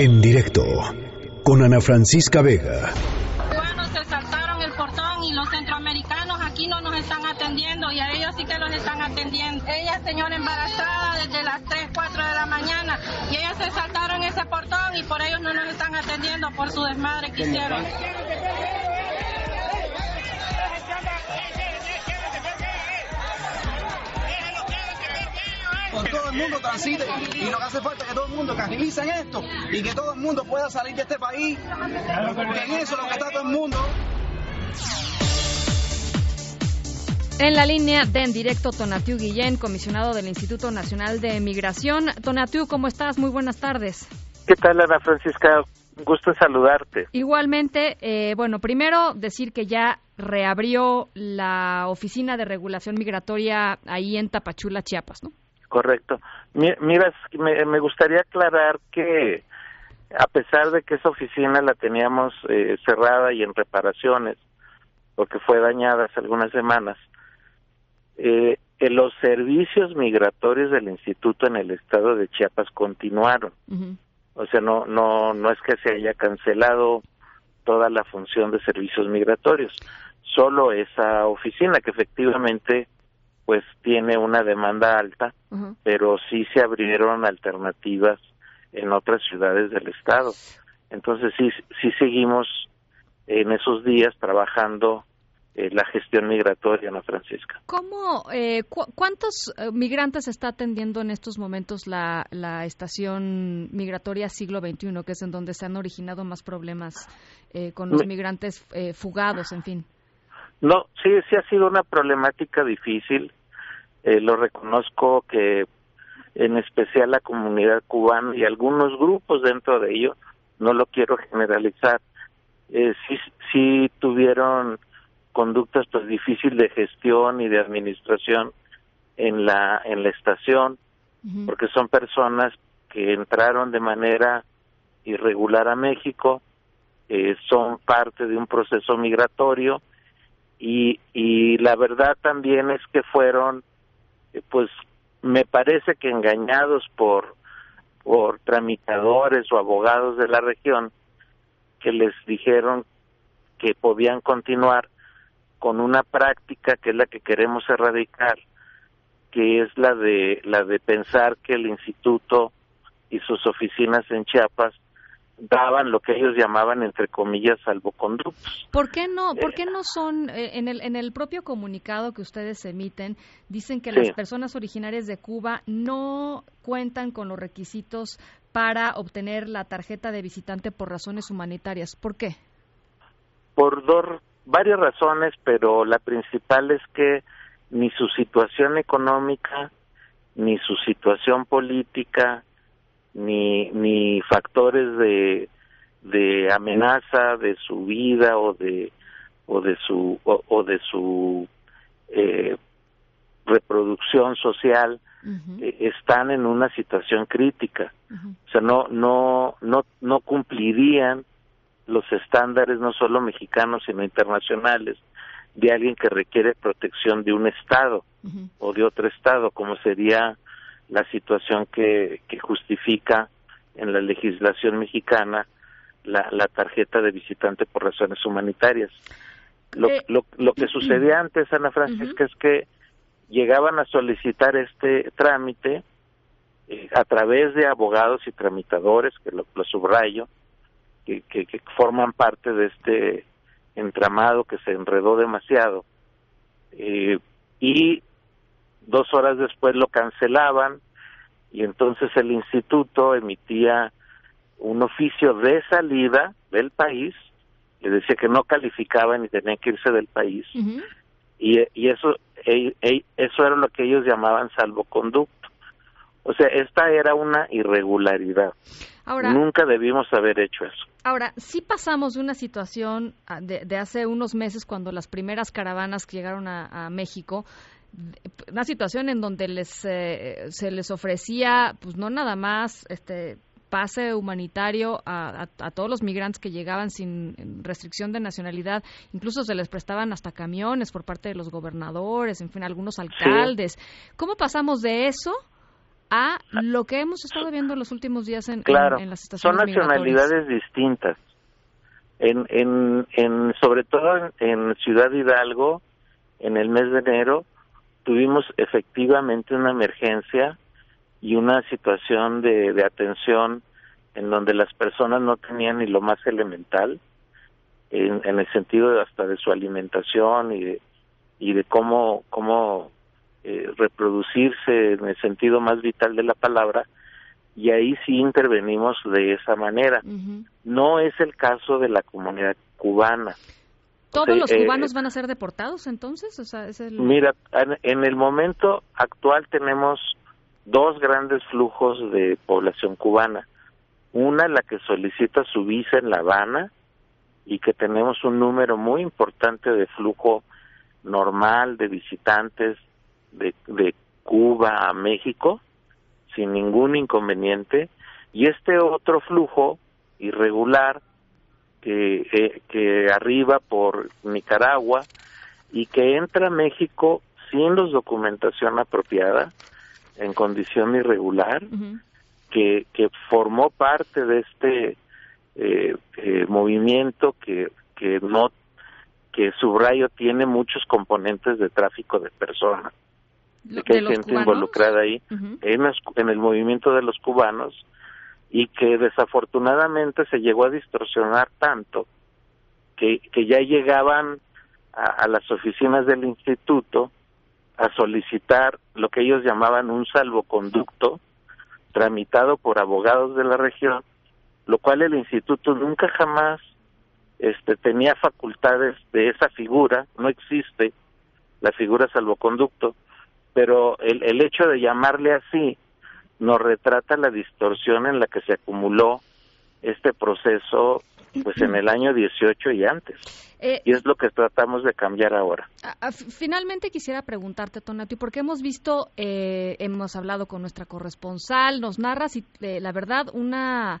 En directo con Ana Francisca Vega. Cubanos se saltaron el portón y los centroamericanos aquí no nos están atendiendo y a ellos sí que los están atendiendo. Ella señora embarazada desde las 3, 4 de la mañana y ellos se saltaron ese portón y por ellos no nos están atendiendo por su desmadre que hicieron. Con todo el mundo transite y lo que hace falta es que todo el mundo carnilice en esto y que todo el mundo pueda salir de este país porque en eso es lo que está todo el mundo. En la línea de en directo, Tonatiu Guillén, comisionado del Instituto Nacional de Migración. Tonatiu, ¿cómo estás? Muy buenas tardes. ¿Qué tal, Ana Francisca? Un gusto en saludarte. Igualmente, eh, bueno, primero decir que ya reabrió la Oficina de Regulación Migratoria ahí en Tapachula, Chiapas, ¿no? Correcto. Mira, me, gustaría aclarar que a pesar de que esa oficina la teníamos eh, cerrada y en reparaciones, porque fue dañada hace algunas semanas, eh, los servicios migratorios del instituto en el estado de Chiapas continuaron. O sea, no, no, no es que se haya cancelado toda la función de servicios migratorios, solo esa oficina que efectivamente pues tiene una demanda alta, pero sí se abrieron alternativas en otras ciudades del estado. Entonces sí, sí seguimos en esos días trabajando eh, la gestión migratoria, Ana Francisca. ¿Cómo, eh, cuántos eh, migrantes está atendiendo en estos momentos la, la estación migratoria siglo XXI, que es en donde se han originado más problemas con los migrantes fugados, en fin? No, sí, sí ha sido una problemática difícil. Eh, lo reconozco que en especial la comunidad cubana y algunos grupos dentro de ello, no lo quiero generalizar, eh, sí, sí tuvieron conductas pues difíciles de gestión y de administración en la en la estación porque son personas que entraron de manera irregular a México eh, son parte de un proceso migratorio y y la verdad también es que fueron pues me parece que engañados por por tramitadores o abogados de la región que les dijeron que podían continuar con una práctica que es la que queremos erradicar, que es la de la de pensar que el instituto y sus oficinas en Chiapas daban lo que ellos llamaban entre comillas salvoconductos. ¿Por qué no por qué no son eh, en el en el propio comunicado que ustedes emiten dicen que las personas originarias de Cuba no cuentan con los requisitos para obtener la tarjeta de visitante por razones humanitarias? ¿Por qué? Por dos varias razones, pero la principal es que ni su situación económica ni su situación política ni, ni factores de, de amenaza de su vida o de o de su o, de su eh, reproducción social eh, están en una situación crítica. O sea no no no no cumplirían los estándares no solo mexicanos sino internacionales de alguien que requiere protección de un estado o de otro estado como sería la situación que, que justifica en la legislación mexicana la, la tarjeta de visitante por razones humanitarias. Lo, eh, lo, lo que sucedía antes, Ana Francisca, es que llegaban a solicitar este trámite eh, a través de abogados y tramitadores, que lo, subrayo, que, que, que, forman parte de este entramado que se enredó demasiado, eh, y dos horas después lo cancelaban y entonces el instituto emitía un oficio de salida del país, le decía que no calificaban y tenían que irse del país. y, y eso eso era lo que ellos llamaban salvoconducto. O sea, esta era una irregularidad. Ahora, Nunca debimos haber hecho eso. Ahora, sí pasamos de una situación ah, de, de hace unos meses cuando las primeras caravanas que llegaron a, a México una situación en donde les eh, se les ofrecía pues no nada más este pase humanitario a, todos los migrantes que llegaban sin restricción de nacionalidad, incluso se les prestaban hasta camiones por parte de los gobernadores, en fin, algunos alcaldes. ¿Cómo pasamos de eso a lo que hemos estado viendo en los últimos días en, claro, en, las estaciones son nacionalidades distintas. En, en, en, sobre todo en, Ciudad Hidalgo, en el mes de enero, tuvimos efectivamente una emergencia y una situación de, de atención en donde las personas no tenían ni lo más elemental, en, en el sentido hasta de su alimentación y de, y de cómo, cómo eh, reproducirse en el sentido más vital de la palabra, y ahí sí intervenimos de esa manera. No es el caso de la comunidad cubana. ¿Todos los eh, cubanos van a ser deportados entonces? Mira, en el momento actual tenemos dos grandes flujos de población cubana. Una, la que solicita su visa en La Habana y que tenemos un número muy importante de flujo normal de visitantes de, de Cuba a México sin ningún inconveniente y este otro flujo irregular que, eh, que arriba por Nicaragua y que entra a México sin los documentación apropiada en condición irregular que, que formó parte de este eh, eh, movimiento que, que no que subrayo tiene muchos componentes de tráfico de personas de que hay gente involucrada ahí. En, en el movimiento de los cubanos y que desafortunadamente se llegó a distorsionar tanto que, ya llegaban a, las oficinas del instituto a solicitar lo que ellos llamaban un salvoconducto tramitado por abogados de la región, lo cual el instituto nunca jamás este tenía facultades de esa figura, no existe la figura salvoconducto, pero el, el hecho de llamarle así nos retrata la distorsión en la que se acumuló este proceso pues en el año 18 y antes. Eh, y es lo que tratamos de cambiar ahora. Finalmente quisiera preguntarte, Tonati, porque hemos visto, eh, hemos hablado con nuestra corresponsal, nos narras y eh, la verdad una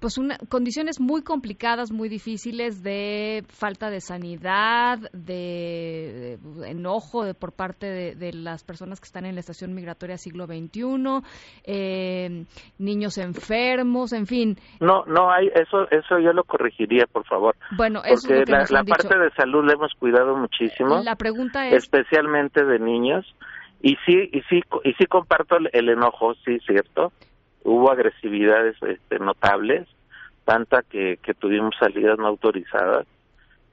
pues una, condiciones muy complicadas, muy difíciles de falta de sanidad, de, enojo por parte de, las personas que están en la estación migratoria siglo XXI, eh, niños enfermos, en fin. No, no hay, eso, eso yo lo corregiría, por favor. Bueno, eso porque es la, la parte de salud la hemos cuidado muchísimo. La pregunta es. Especialmente de niños. Y sí, y sí, y sí comparto el enojo, sí, cierto hubo agresividades este, notables, tanta que, que tuvimos salidas no autorizadas.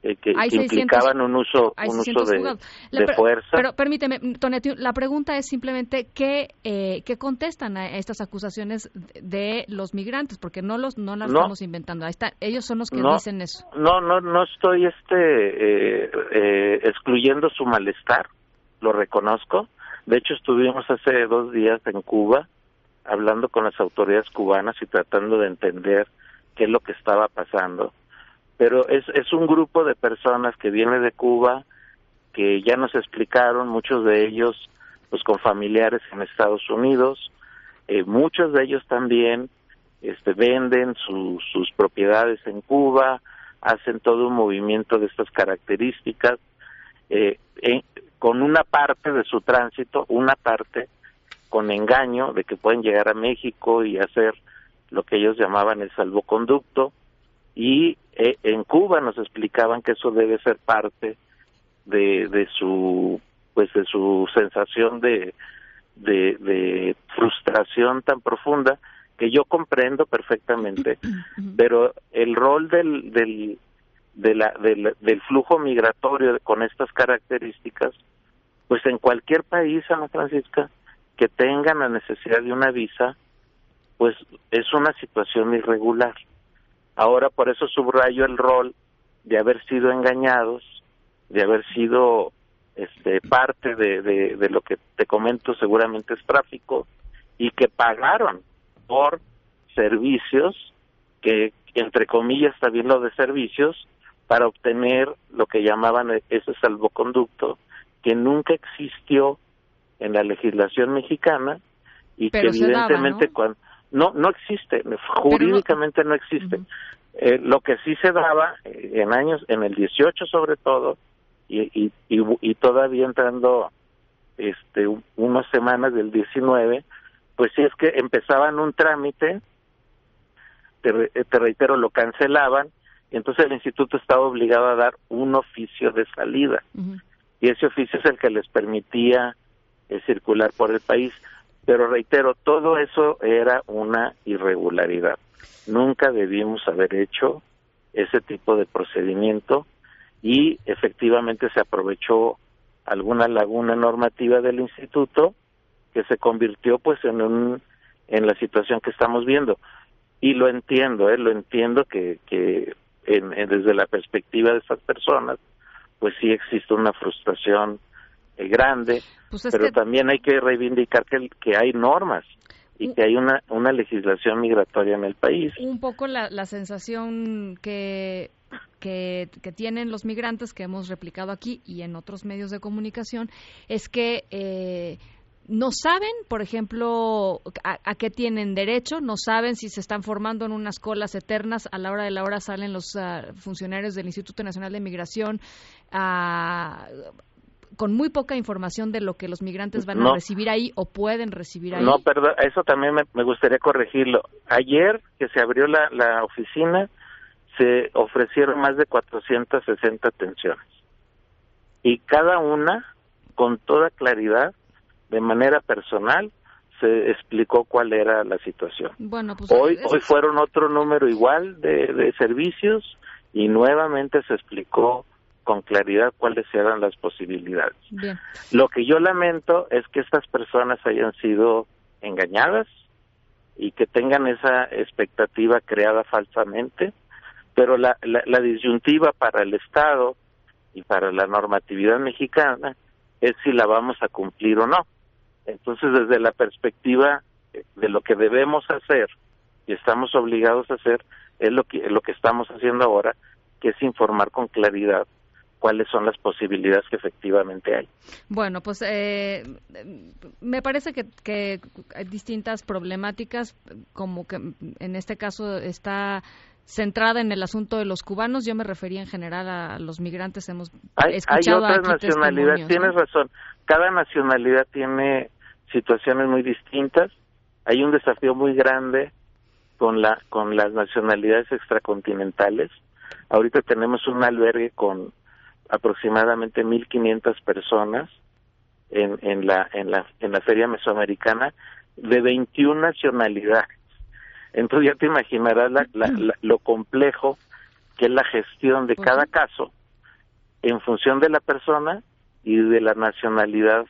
Eh, que, implicaban un uso, un uso de, fuerza. Pero permíteme, Tonetti, la pregunta es simplemente qué, eh, qué contestan a estas acusaciones de los migrantes, porque no los no las estamos inventando. Ahí está, ellos son los que dicen eso. No, no, no estoy este eh, eh, excluyendo su malestar, lo reconozco. De hecho, estuvimos hace dos días en Cuba hablando con las autoridades cubanas y tratando de entender qué es lo que estaba pasando. Pero es, es un grupo de personas que viene de Cuba, que ya nos explicaron, muchos de ellos pues con familiares en Estados Unidos, eh, muchos de ellos también este, venden sus propiedades en Cuba, hacen todo un movimiento de estas características, eh, con una parte de su tránsito, una parte con engaño de que pueden llegar a México y hacer lo que ellos llamaban el salvoconducto y eh, en Cuba nos explicaban que eso debe ser parte de, de su pues de su sensación de, de, frustración tan profunda que yo comprendo perfectamente pero el rol del del de la, del, del flujo migratorio con estas características pues en cualquier país Ana Francisca que tengan la necesidad de una visa, pues es una situación irregular. Ahora por eso subrayo el rol de haber sido engañados, de haber sido este parte de, de, lo que te comento seguramente es tráfico y que pagaron por servicios que entre comillas también lo de servicios para obtener lo que llamaban ese salvoconducto que nunca existió en la legislación mexicana y que evidentemente cuando no no existe jurídicamente no, existe eh, lo que sí se daba eh, en años en el 18 sobre todo y, y, y, todavía entrando este unas semanas del 19 pues si es que empezaban un trámite, te, te reitero, lo cancelaban, y entonces el instituto estaba obligado a dar un oficio de salida. Y ese oficio es el que les permitía eh, circular por el país. Pero reitero, todo eso era una irregularidad. Nunca debimos haber hecho ese tipo de procedimiento y efectivamente se aprovechó alguna laguna normativa del instituto que se convirtió pues en un en la situación que estamos viendo y lo entiendo eh lo entiendo que que en, desde la perspectiva de estas personas pues sí existe una frustración eh, grande pues pero también hay que reivindicar que que hay normas y que hay una una legislación migratoria en el país. Un poco la, la sensación que que, tienen los migrantes que hemos replicado aquí y en otros medios de comunicación es que eh, no saben, por ejemplo, a, qué tienen derecho, no saben si se están formando en unas colas eternas, a la hora de la hora salen los ah, funcionarios del Instituto Nacional de Migración ah, con muy poca información de lo que los migrantes van a recibir ahí o pueden recibir ahí. No, perdón, eso también me, gustaría corregirlo. Ayer que se abrió la, la oficina, se ofrecieron más de 460 atenciones y cada una con toda claridad de manera personal se explicó cuál era la situación. Bueno, pues, hoy hoy fueron otro número igual de, de servicios y nuevamente se explicó con claridad cuáles eran las posibilidades. Lo que yo lamento es que estas personas hayan sido engañadas y que tengan esa expectativa creada falsamente pero la, la, disyuntiva para el Estado y para la normatividad mexicana es si la vamos a cumplir o no. Entonces, desde la perspectiva de lo que debemos hacer y estamos obligados a hacer, es lo que, lo que estamos haciendo ahora, que es informar con claridad cuáles son las posibilidades que efectivamente hay. Bueno, pues eh, me parece que, que hay distintas problemáticas, como que en este caso está centrada en el asunto de los cubanos. Yo me refería en general a los migrantes. Hemos hay, escuchado hay otras nacionalidades. Tienes razón. Cada nacionalidad tiene situaciones muy distintas. Hay un desafío muy grande con la con las nacionalidades extracontinentales. Ahorita tenemos un albergue con aproximadamente 1.500 personas en, en la en la en la feria mesoamericana de 21 nacionalidades entonces ya te imaginarás lo complejo que es la gestión de cada caso en función de la persona y de la nacionalidad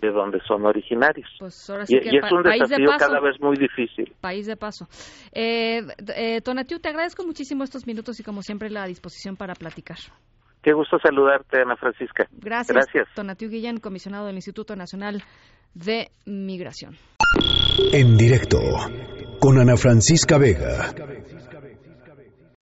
de donde son originarios. Pues y, es un desafío cada vez muy difícil. País de paso. Eh, eh, Tonatiu, te agradezco muchísimo estos minutos y como siempre la disposición para platicar. Qué gusto saludarte, Ana Francisca. Gracias. Gracias. Tonatiu Guillén, comisionado del Instituto Nacional de Migración. En directo con Ana Francisca Vega.